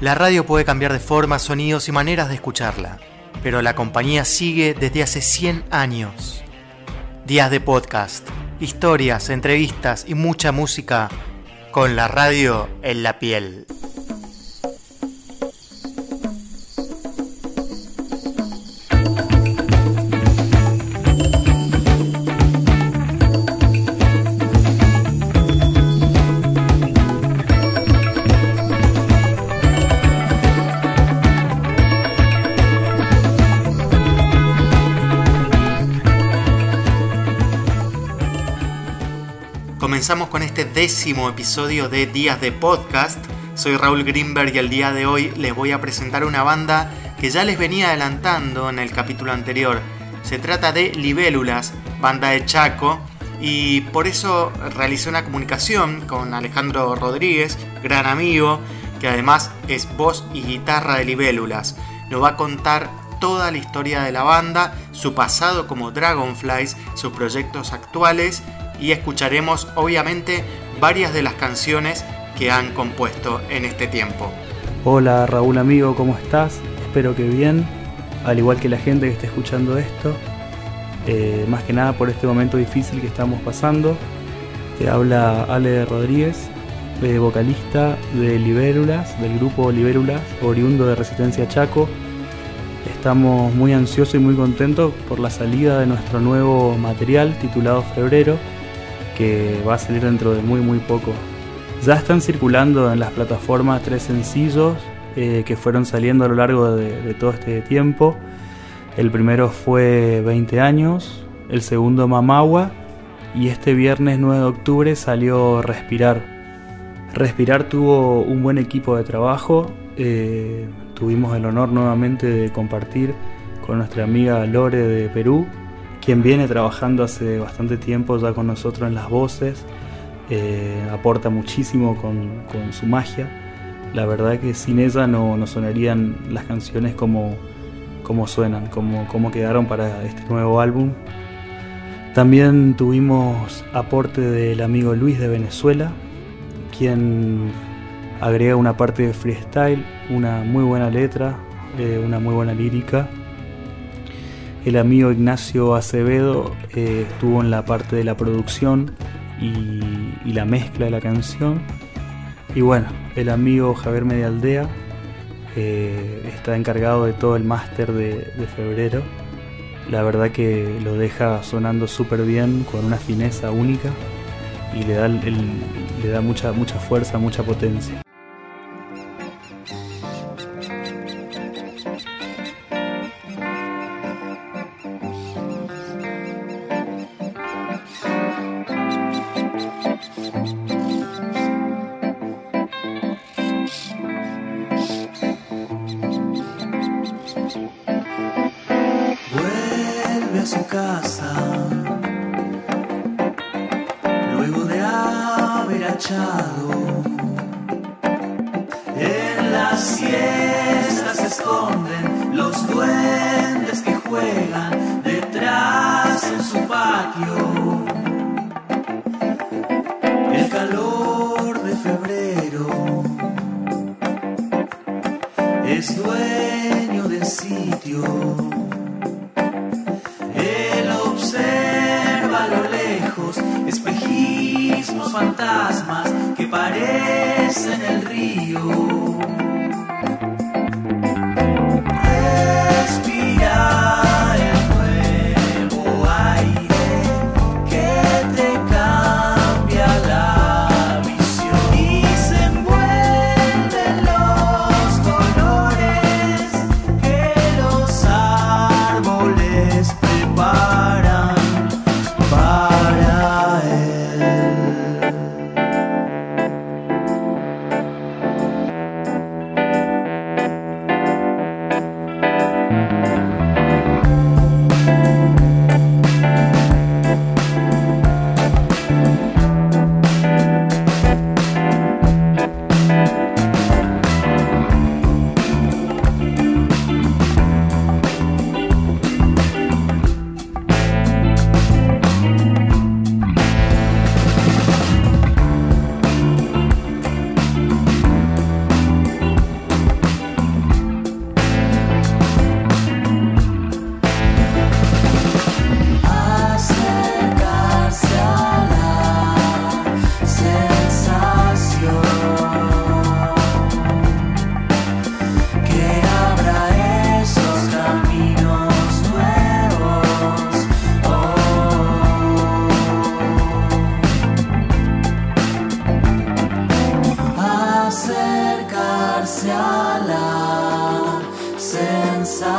La radio puede cambiar de forma, sonidos y maneras de escucharla, pero la compañía sigue desde hace 100 años. Días de podcast, historias, entrevistas y mucha música con la radio en la piel. Comenzamos con este décimo episodio de Días de Podcast. Soy Raúl Greenberg y el día de hoy les voy a presentar una banda que ya les venía adelantando en el capítulo anterior. Se trata de Libélulas, banda de Chaco, y por eso realicé una comunicación con Alejandro Rodríguez, gran amigo, que además es voz y guitarra de Libélulas. Nos va a contar toda la historia de la banda, su pasado como Dragonflies, sus proyectos actuales y escucharemos obviamente varias de las canciones que han compuesto en este tiempo. Hola Raúl amigo, ¿cómo estás? Espero que bien, al igual que la gente que está escuchando esto, eh, más que nada por este momento difícil que estamos pasando. Te habla Ale Rodríguez, eh, vocalista de Libérulas, del grupo Libérulas, oriundo de Resistencia Chaco. Estamos muy ansiosos y muy contentos por la salida de nuestro nuevo material titulado Febrero, que va a salir dentro de muy muy poco. Ya están circulando en las plataformas tres sencillos eh, que fueron saliendo a lo largo de, todo este tiempo. El primero fue 20 años, el segundo Mamagua y este viernes 9 de octubre salió Respirar. Respirar tuvo un buen equipo de trabajo, eh, tuvimos el honor nuevamente de compartir con nuestra amiga Lore de Perú quien viene trabajando hace bastante tiempo ya con nosotros en las voces, eh, aporta muchísimo con, su magia. La verdad que sin ella no, no sonarían las canciones como, como suenan, como, como quedaron para este nuevo álbum. También tuvimos aporte del amigo Luis de Venezuela, quien agrega una parte de freestyle, una muy buena letra, eh, una muy buena lírica el amigo Ignacio Acevedo eh, estuvo en la parte de la producción y, la mezcla de la canción. Y bueno, el amigo Javier Medialdea eh, está encargado de todo el máster de, febrero. La verdad que lo deja sonando súper bien, con una fineza única y le da, le da mucha, mucha fuerza, mucha potencia.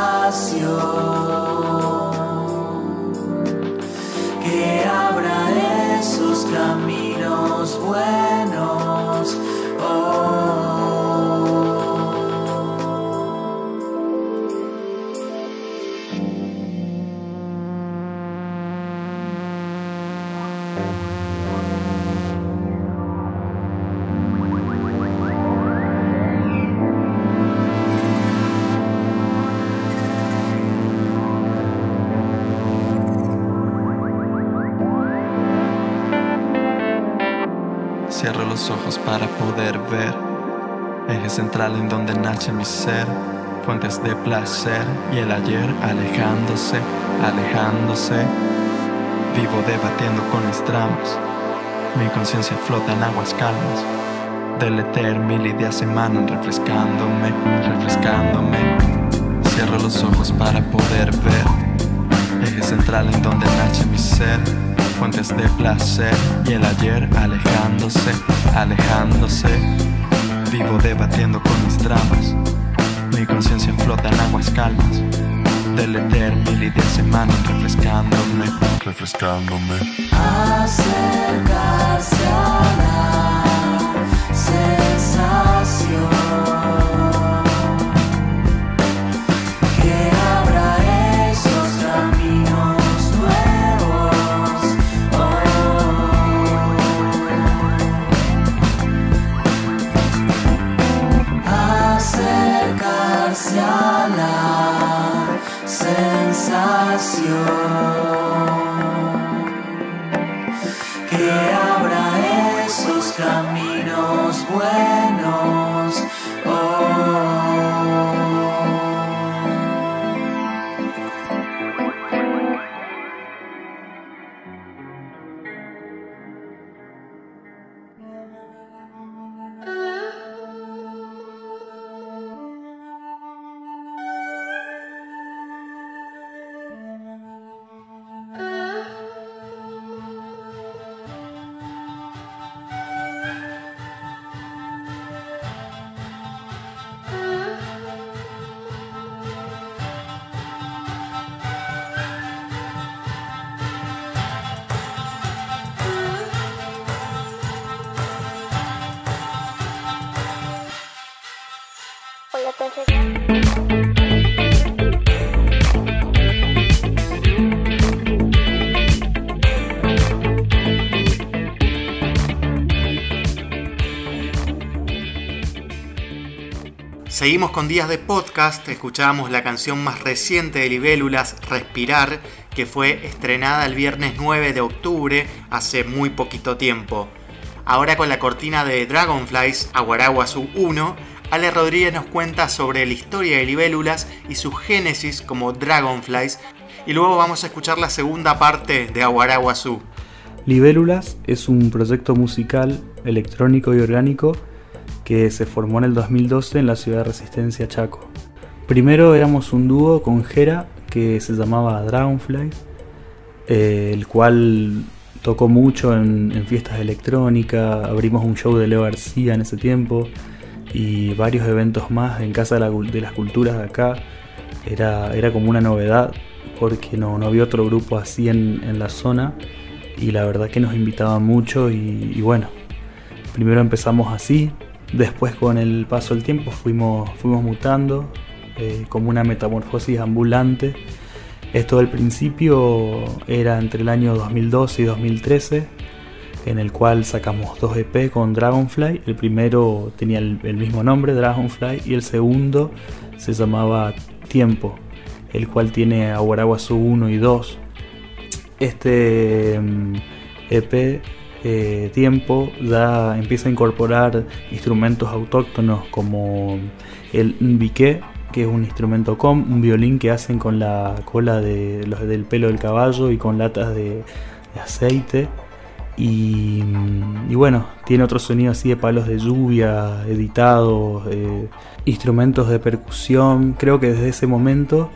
salvación. Eje central en donde nace mi ser. Fuentes de placer y el ayer alejándose, alejándose. Vivo debatiendo con mis tramos. Mi conciencia flota en aguas calmas. Del éter mil ideas emanan refrescándome, refrescándome. Cierro los ojos para poder ver. Eje central en donde nace mi ser fuentes de placer y el ayer alejándose, alejándose. Vivo debatiendo con mis tramos. Mi conciencia flota en aguas calmas. Del éter mil ideas emanan refrescándome, refrescándome. acercarse Seguimos con días de podcast, escuchábamos la canción más reciente de Libélulas, Respirar, que fue estrenada el viernes 9 de octubre, hace muy poquito tiempo. Ahora con la cortina de Dragonflies, Aguaraguazú 1, Ale Rodríguez nos cuenta sobre la historia de Libélulas y su génesis como Dragonflies, y luego vamos a escuchar la segunda parte de Aguaraguazú. Libélulas es un proyecto musical, electrónico y orgánico que se formó en el 2012 en la ciudad de Resistencia Chaco. Primero éramos un dúo con Jera que se llamaba Dragonfly, eh, el cual tocó mucho en, en fiestas electrónicas, abrimos un show de Leo García en ese tiempo y varios eventos más en Casa de, la de las Culturas de acá. Era, era como una novedad porque no, no había otro grupo así en, en la zona y la verdad que nos invitaban mucho y, y bueno, primero empezamos así, después con el paso del tiempo fuimos, fuimos mutando eh, como una metamorfosis ambulante. Esto al principio era entre el año 2012 y 2013, en el cual sacamos dos EP con Dragonfly. El primero tenía el, mismo nombre, Dragonfly, y el segundo se llamaba Tiempo, el cual tiene Aguaraguazú 1 y 2. Este mm, EP eh, Tiempo ya empieza a incorporar instrumentos autóctonos como el nbique, que es un instrumento com, un violín que hacen con la cola de, los, del pelo del caballo y con latas de, aceite. Y, y bueno, tiene otro sonido así de palos de lluvia, editados, eh, instrumentos de percusión. Creo que desde ese momento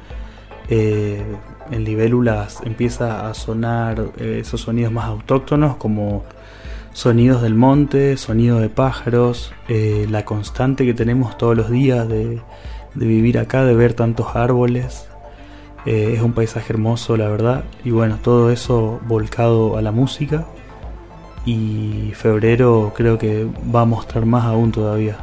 eh, en libélulas empieza a sonar eh, esos sonidos más autóctonos como sonidos del monte, sonidos de pájaros, eh, la constante que tenemos todos los días de, vivir acá, de ver tantos árboles. Eh, es un paisaje hermoso, la verdad. Y bueno, todo eso volcado a la música. y febrero creo que va a mostrar más aún todavía.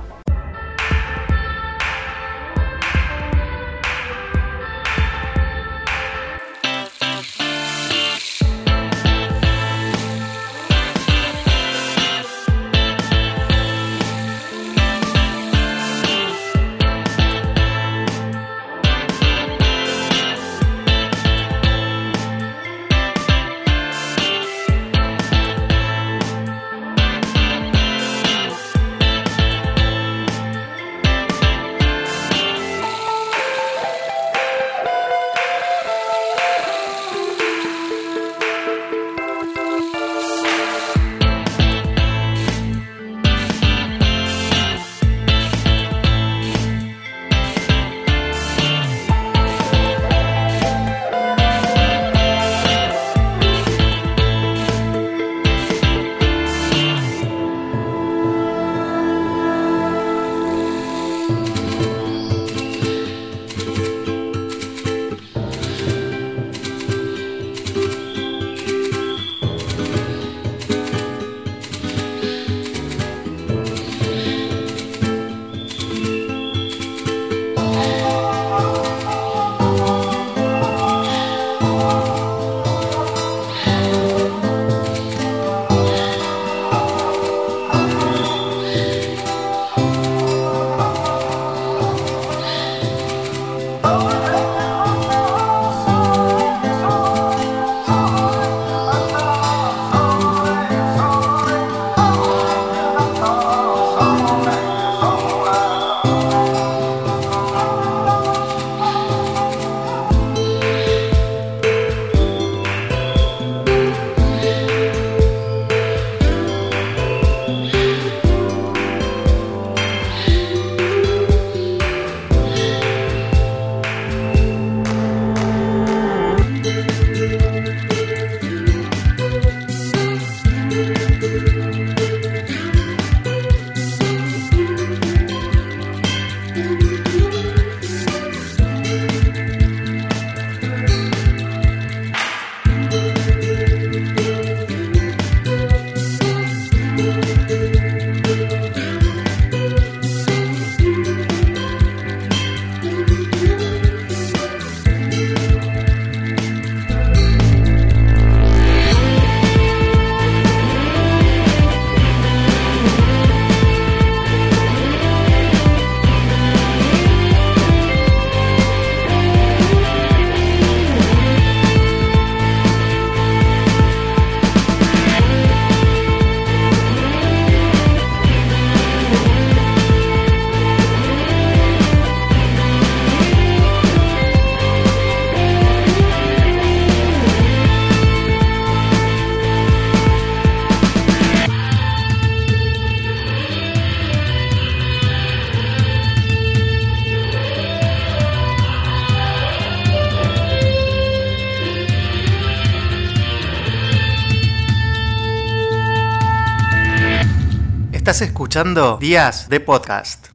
Estás escuchando Días de Podcast.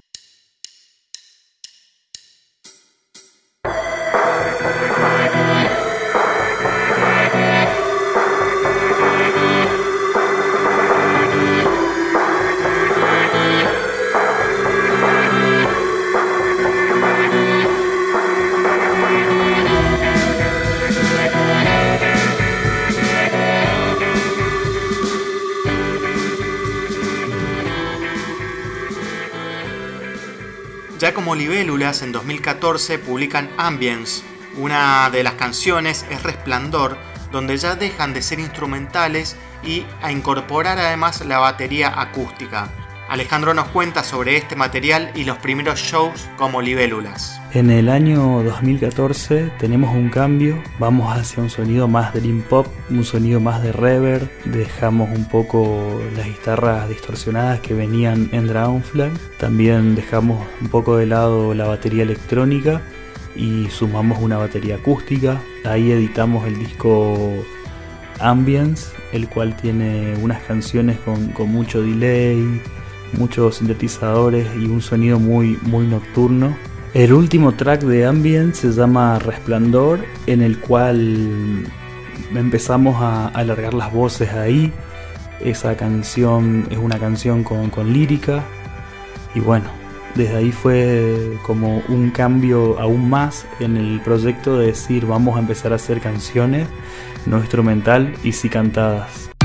Ya como libélulas, en 2014 publican Ambience. Una de las canciones es Resplandor, donde ya dejan de ser instrumentales y a incorporar además la batería acústica. Alejandro nos cuenta sobre este material y los primeros shows como libélulas. En el año 2014 tenemos un cambio, vamos hacia un sonido más dream pop, un sonido más de reverb, dejamos un poco las guitarras distorsionadas que venían en Dragonfly, también dejamos un poco de lado la batería electrónica y sumamos una batería acústica, ahí editamos el disco Ambience, el cual tiene unas canciones con, con mucho delay, muchos sintetizadores y un sonido muy, muy nocturno. El último track de Ambient se llama Resplandor, en el cual empezamos a alargar las voces ahí. Esa canción es una canción con, con lírica y bueno, desde ahí fue como un cambio aún más en el proyecto de decir vamos a empezar a hacer canciones, no instrumental y sí cantadas.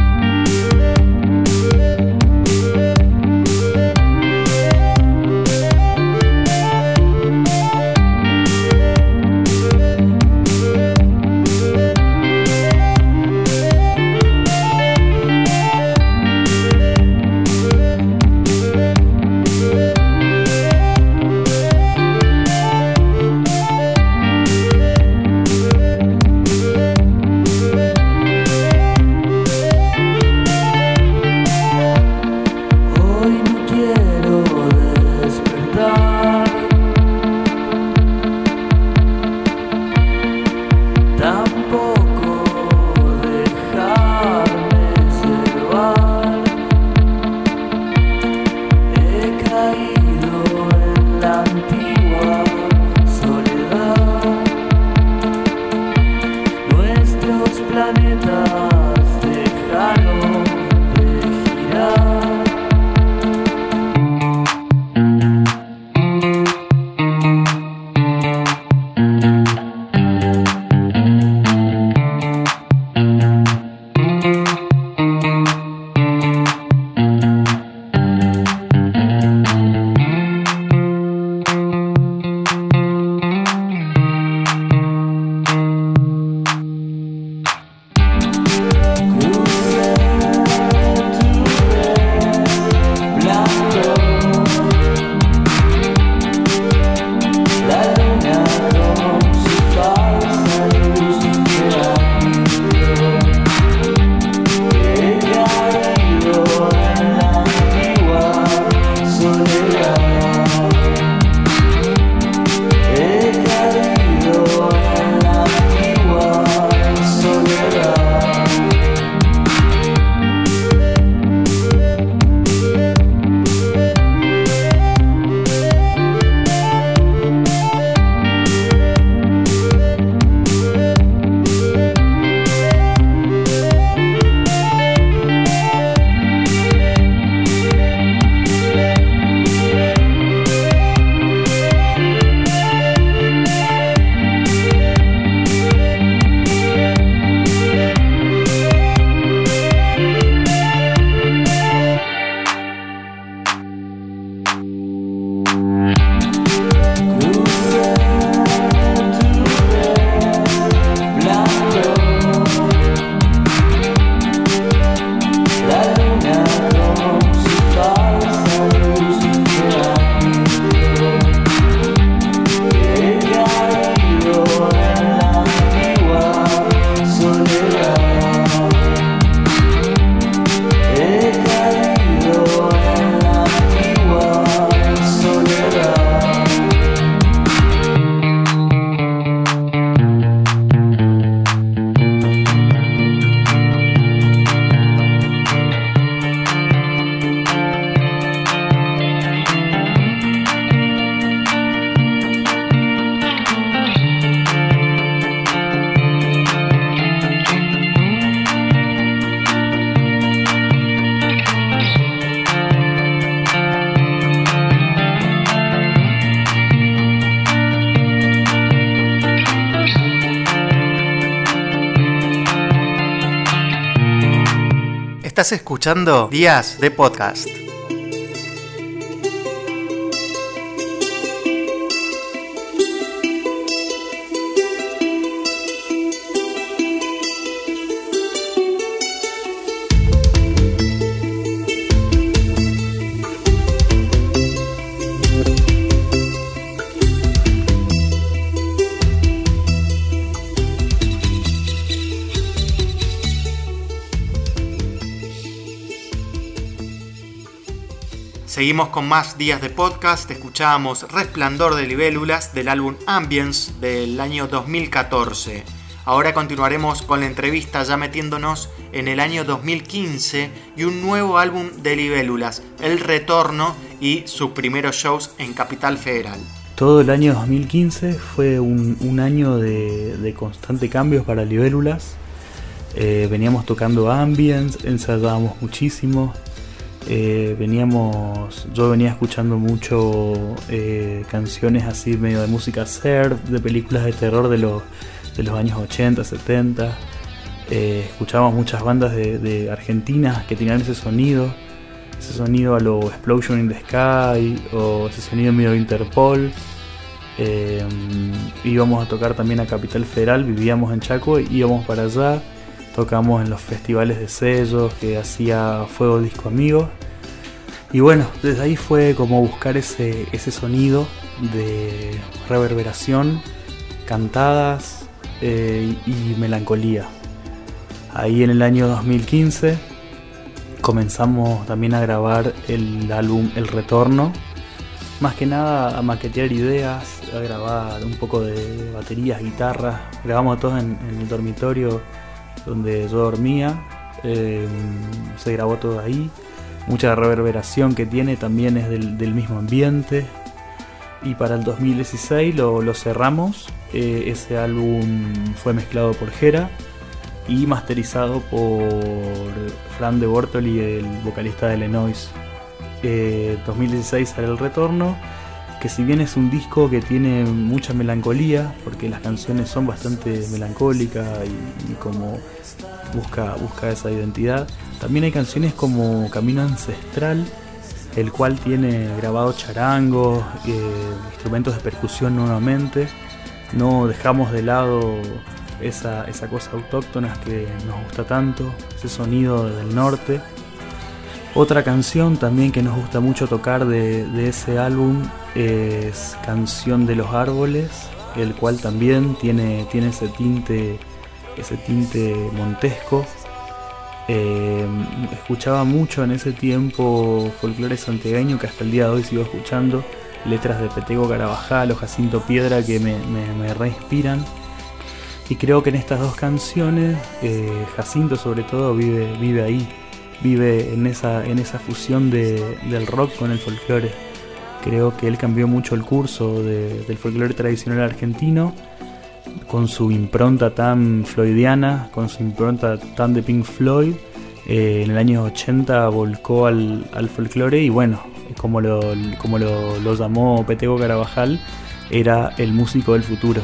Escuchando Días de Podcast. Seguimos con más días de podcast. Escuchábamos Resplandor de Libélulas del álbum Ambience del año 2014. Ahora continuaremos con la entrevista ya metiéndonos en el año 2015 y un nuevo álbum de Libélulas, El Retorno y sus primeros shows en Capital Federal. Todo el año 2015 fue un, año de, de constante cambios para Libélulas. Eh, veníamos tocando ambience, ensayábamos muchísimo. Eh, veníamos, yo venía escuchando mucho eh, canciones así medio de música surf, de películas de terror de los, de los años 80, 70. Eh, escuchábamos muchas bandas de, de Argentina que tenían ese sonido, ese sonido a lo Explosion in the Sky o ese sonido medio Interpol. Eh, íbamos a tocar también a Capital Federal, vivíamos en Chaco, íbamos para allá, tocamos en los festivales de sellos que hacía Fuego Disco Amigos. Y bueno, desde ahí fue como buscar ese, ese sonido de reverberación, cantadas eh, y melancolía. Ahí en el año 2015 comenzamos también a grabar el álbum El Retorno. Más que nada a maquetear ideas, a grabar un poco de baterías, guitarras. Grabamos todos en, en el dormitorio donde yo dormía. eh, se grabó todo ahí. Mucha reverberación que tiene también es del, mismo ambiente. Y para el 2016 lo, cerramos. Eh, ese álbum fue mezclado por Jera y masterizado por Fran de Bortoli, el vocalista de Lenois. Eh, 2016 sale el retorno, que si bien es un disco que tiene mucha melancolía, porque las canciones son bastante melancólicas y, como busca, busca esa identidad, también hay canciones como Camino Ancestral, el cual tiene grabado charangos, eh, instrumentos de percusión nuevamente. No dejamos de lado esa, esa cosa autóctona que nos gusta tanto, ese sonido del norte. Otra canción también que nos gusta mucho tocar de, ese álbum es Canción de los Árboles, el cual también tiene, tiene ese tinte, ese tinte montesco. Eh, escuchaba mucho en ese tiempo folclore santiagueño que hasta el día de hoy sigo escuchando, letras de Petego Carabajal o Jacinto Piedra que me, me, me reinspiran. Y creo que en estas dos canciones, eh, Jacinto sobre todo vive, vive ahí, vive en esa, en esa fusión de- del rock con el folclore. Creo que él cambió mucho el curso de- del folclore tradicional argentino, con su impronta tan floydiana, con su impronta tan de Pink Floyd. Eh, en el año 80 volcó al, al folclore y bueno, como lo, como lo, lo llamó Petego Carabajal, era el músico del futuro.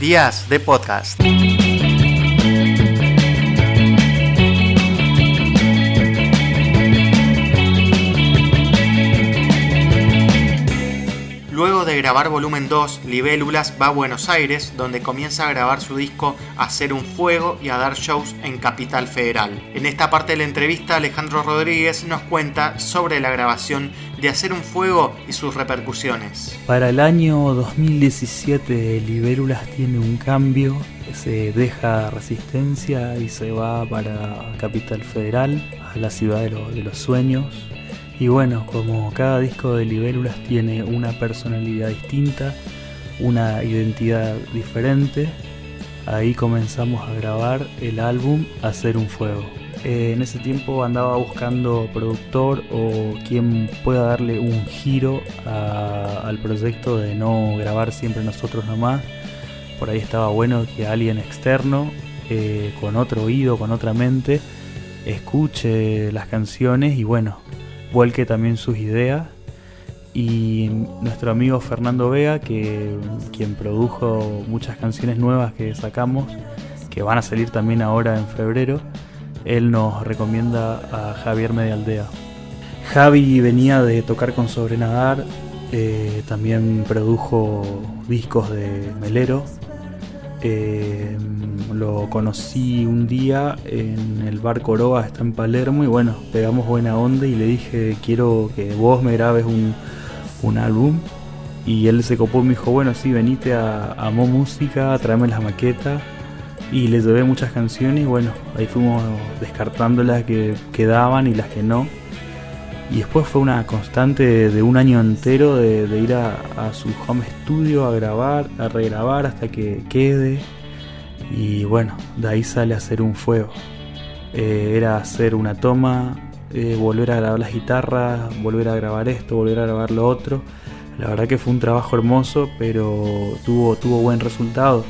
Días de Podcast. Grabar volumen 2, Libélulas va a Buenos Aires, donde comienza a grabar su disco Hacer un Fuego y a dar shows en Capital Federal. En esta parte de la entrevista, Alejandro Rodríguez nos cuenta sobre la grabación de Hacer un Fuego y sus repercusiones. Para el año 2017 Libélulas tiene un cambio, se deja Resistencia y se va para Capital Federal, a la ciudad de, lo- de los sueños. Y bueno, como cada disco de Libélulas tiene una personalidad distinta, una identidad diferente, ahí comenzamos a grabar el álbum Hacer un Fuego. Eh, en ese tiempo andaba buscando productor o quien pueda darle un giro al proyecto de no grabar siempre nosotros nomás. Por ahí estaba bueno que alguien externo, eh, con otro oído, con otra mente, escuche las canciones y bueno, vuelque también sus ideas. Y nuestro amigo Fernando Vega, que quien produjo muchas canciones nuevas que sacamos, que van a salir también ahora en febrero, él nos recomienda a Javier Medialdea. Javi venía de tocar con Sobrenadar, eh, también produjo discos de Melero. Eh, lo conocí un día en el bar Coroa, está en Palermo, y bueno, pegamos buena onda y le dije, quiero que vos me grabes un, un álbum. Y él se copó y me dijo, bueno, sí, venite a, a Mo Música, tráeme las maquetas. Y le llevé muchas canciones y bueno, ahí fuimos descartando las que quedaban y las que no. Y después fue una constante de un año entero de, ir a, a su home studio a grabar, a regrabar hasta que quede. Y bueno, de ahí sale a hacer un fuego. Eh, era hacer una toma, eh, volver a grabar las guitarras, volver a grabar esto, volver a grabar lo otro. La verdad que fue un trabajo hermoso, pero tuvo, tuvo buen resultado.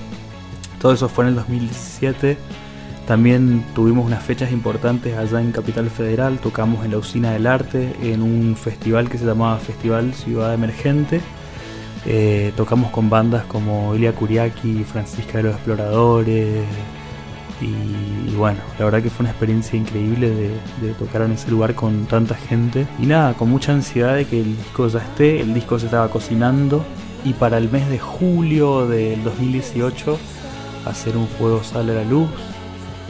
Todo eso fue en el 2017. También tuvimos unas fechas importantes allá en Capital Federal. Tocamos en la Usina del Arte, en un festival que se llamaba Festival Ciudad Emergente. Eh, tocamos con bandas como Ilia Kuriaki, Francisca de los Exploradores. Y, bueno, la verdad que fue una experiencia increíble de, de tocar en ese lugar con tanta gente. Y nada, con mucha ansiedad de que el disco ya esté. El disco se estaba cocinando. Y para el mes de julio del 2018, hacer un fuego sale a la luz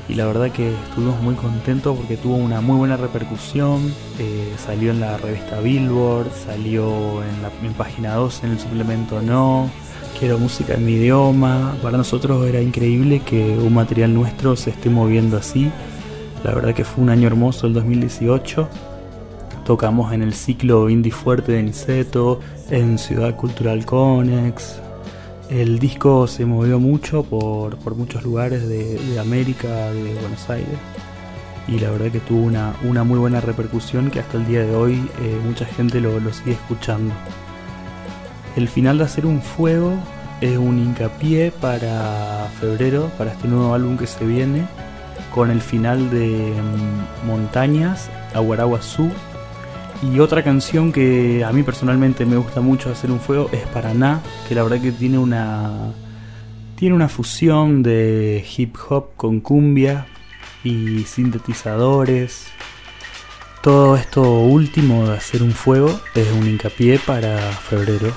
y la verdad que estuvimos muy contentos porque tuvo una muy buena repercusión. eh, salió en la revista Billboard, salió en la en página 2 en el suplemento No. Quiero música en mi idioma. Para nosotros era increíble que un material nuestro se esté moviendo así. La verdad que fue un año hermoso el 2018. Tocamos en el ciclo Indie Fuerte de Niceto, en Ciudad Cultural Conex, el disco se movió mucho por, por muchos lugares de, de América, de Buenos Aires. Y la verdad que tuvo una, una muy buena repercusión que hasta el día de hoy eh, mucha gente lo, lo sigue escuchando. El final de Hacer un Fuego es un hincapié para febrero, para este nuevo álbum que se viene, con el final de mm, Montañas, Aguaraguazú. Y otra canción que a mí personalmente me gusta mucho hacer un fuego es Paraná, que la verdad que tiene una tiene una fusión de hip hop con cumbia y sintetizadores. Todo esto último de hacer un fuego es un hincapié para febrero.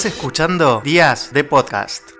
Estás escuchando Días de Podcast.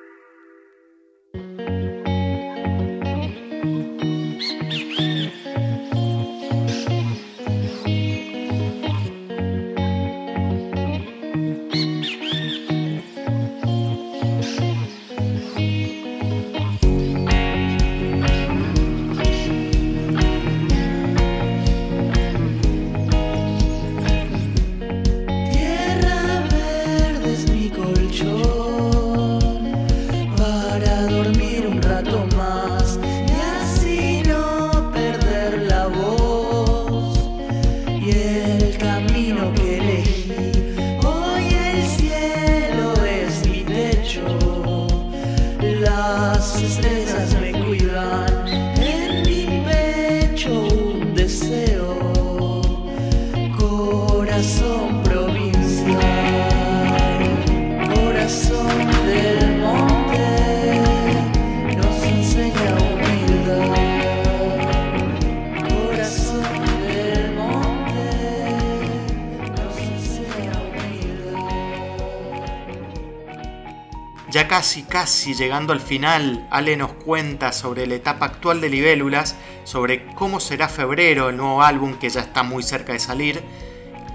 Casi, casi llegando al final, Ale nos cuenta sobre la etapa actual de Libélulas, sobre cómo será febrero, el nuevo álbum que ya está muy cerca de salir.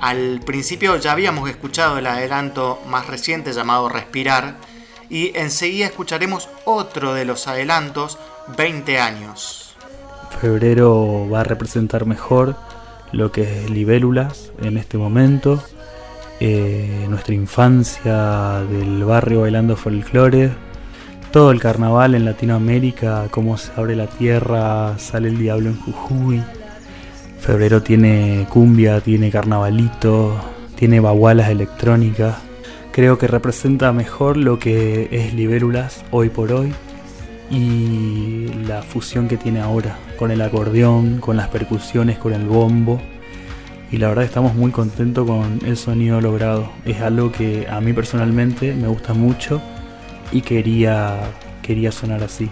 Al principio ya habíamos escuchado el adelanto más reciente llamado Respirar, y enseguida escucharemos otro de los adelantos, 20 años. Febrero va a representar mejor lo que es Libélulas en este momento. Eh, nuestra infancia del barrio bailando folclore. Todo el carnaval en Latinoamérica, cómo se abre la tierra, sale el diablo en Jujuy. Febrero tiene cumbia, tiene carnavalito, tiene bagualas electrónicas. Creo que representa mejor lo que es Libélulas hoy por hoy y la fusión que tiene ahora con el acordeón, con las percusiones, con el bombo. Y la verdad estamos muy contentos con el sonido logrado. Es algo que a mí personalmente me gusta mucho y quería, quería sonar así.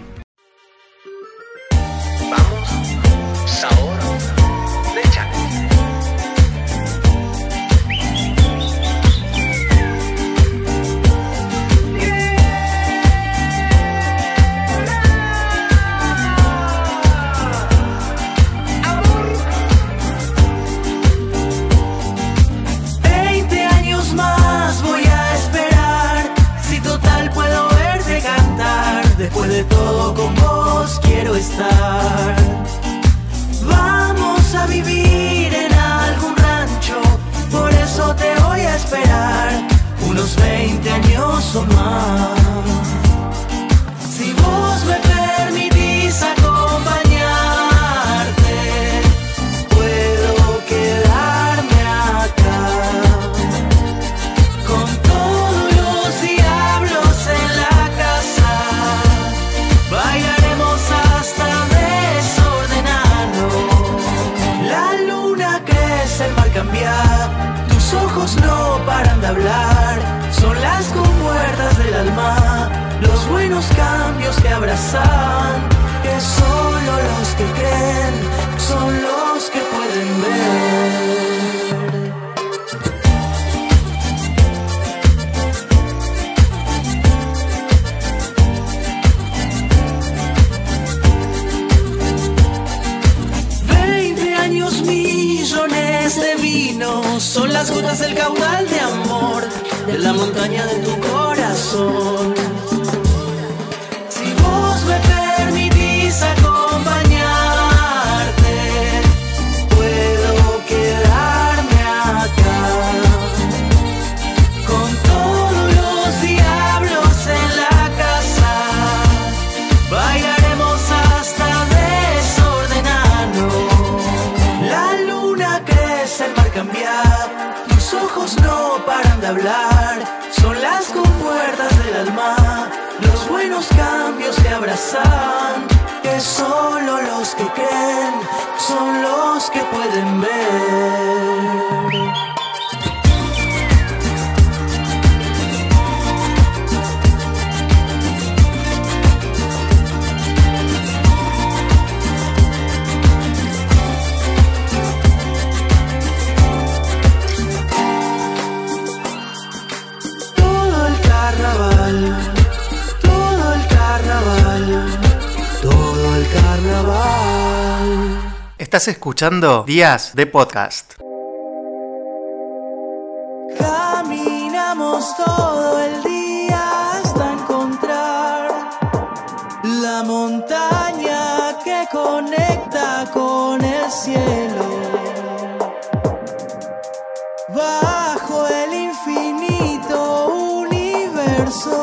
Abrazan, que solo los que creen son los que pueden ver. Veinte años, millones de vinos son las gotas del caudal de amor de la montaña de tu corazón. Hablar. Son las compuertas del alma. Los buenos cambios que abrazan. Que solo los que creen son los que pueden ver. Estás escuchando Días de Podcast. Caminamos todo el día hasta encontrar la montaña que conecta con el cielo. Bajo el infinito universo.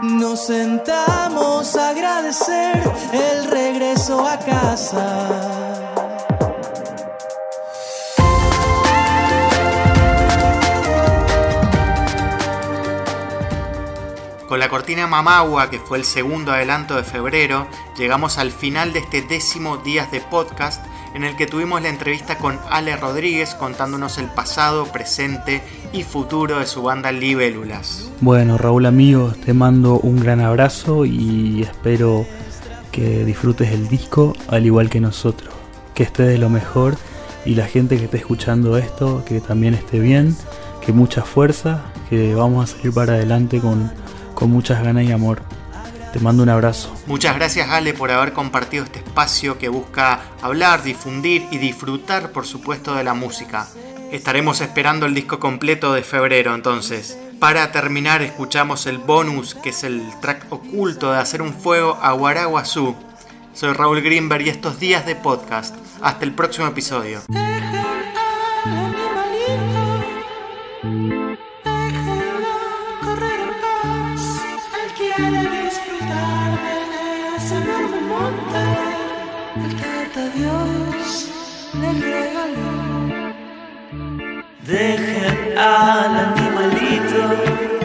Nos sentamos a agradecer el regreso a casa. Con la cortina Mamagua, que fue el segundo adelanto de febrero, llegamos al final de este décimo Días de Podcast, en el que tuvimos la entrevista con Ale Rodríguez contándonos el pasado, presente y futuro de su banda Libélulas. Bueno, Raúl amigo, te mando un gran abrazo y espero que disfrutes el disco al igual que nosotros. Que esté de lo mejor y la gente que esté escuchando esto, que también esté bien, que mucha fuerza, que vamos a salir para adelante con, con muchas ganas y amor. Te mando un abrazo. Muchas gracias Ale por haber compartido este espacio que busca hablar, difundir y disfrutar por supuesto de la música. Estaremos esperando el disco completo de febrero entonces. Para terminar escuchamos el bonus que es el track oculto de Hacer un Fuego a Guaraguazú. Soy Raúl Greenberg y estos días de podcast. Hasta el próximo episodio. Dios. Dejen al animalito, Hallelujah.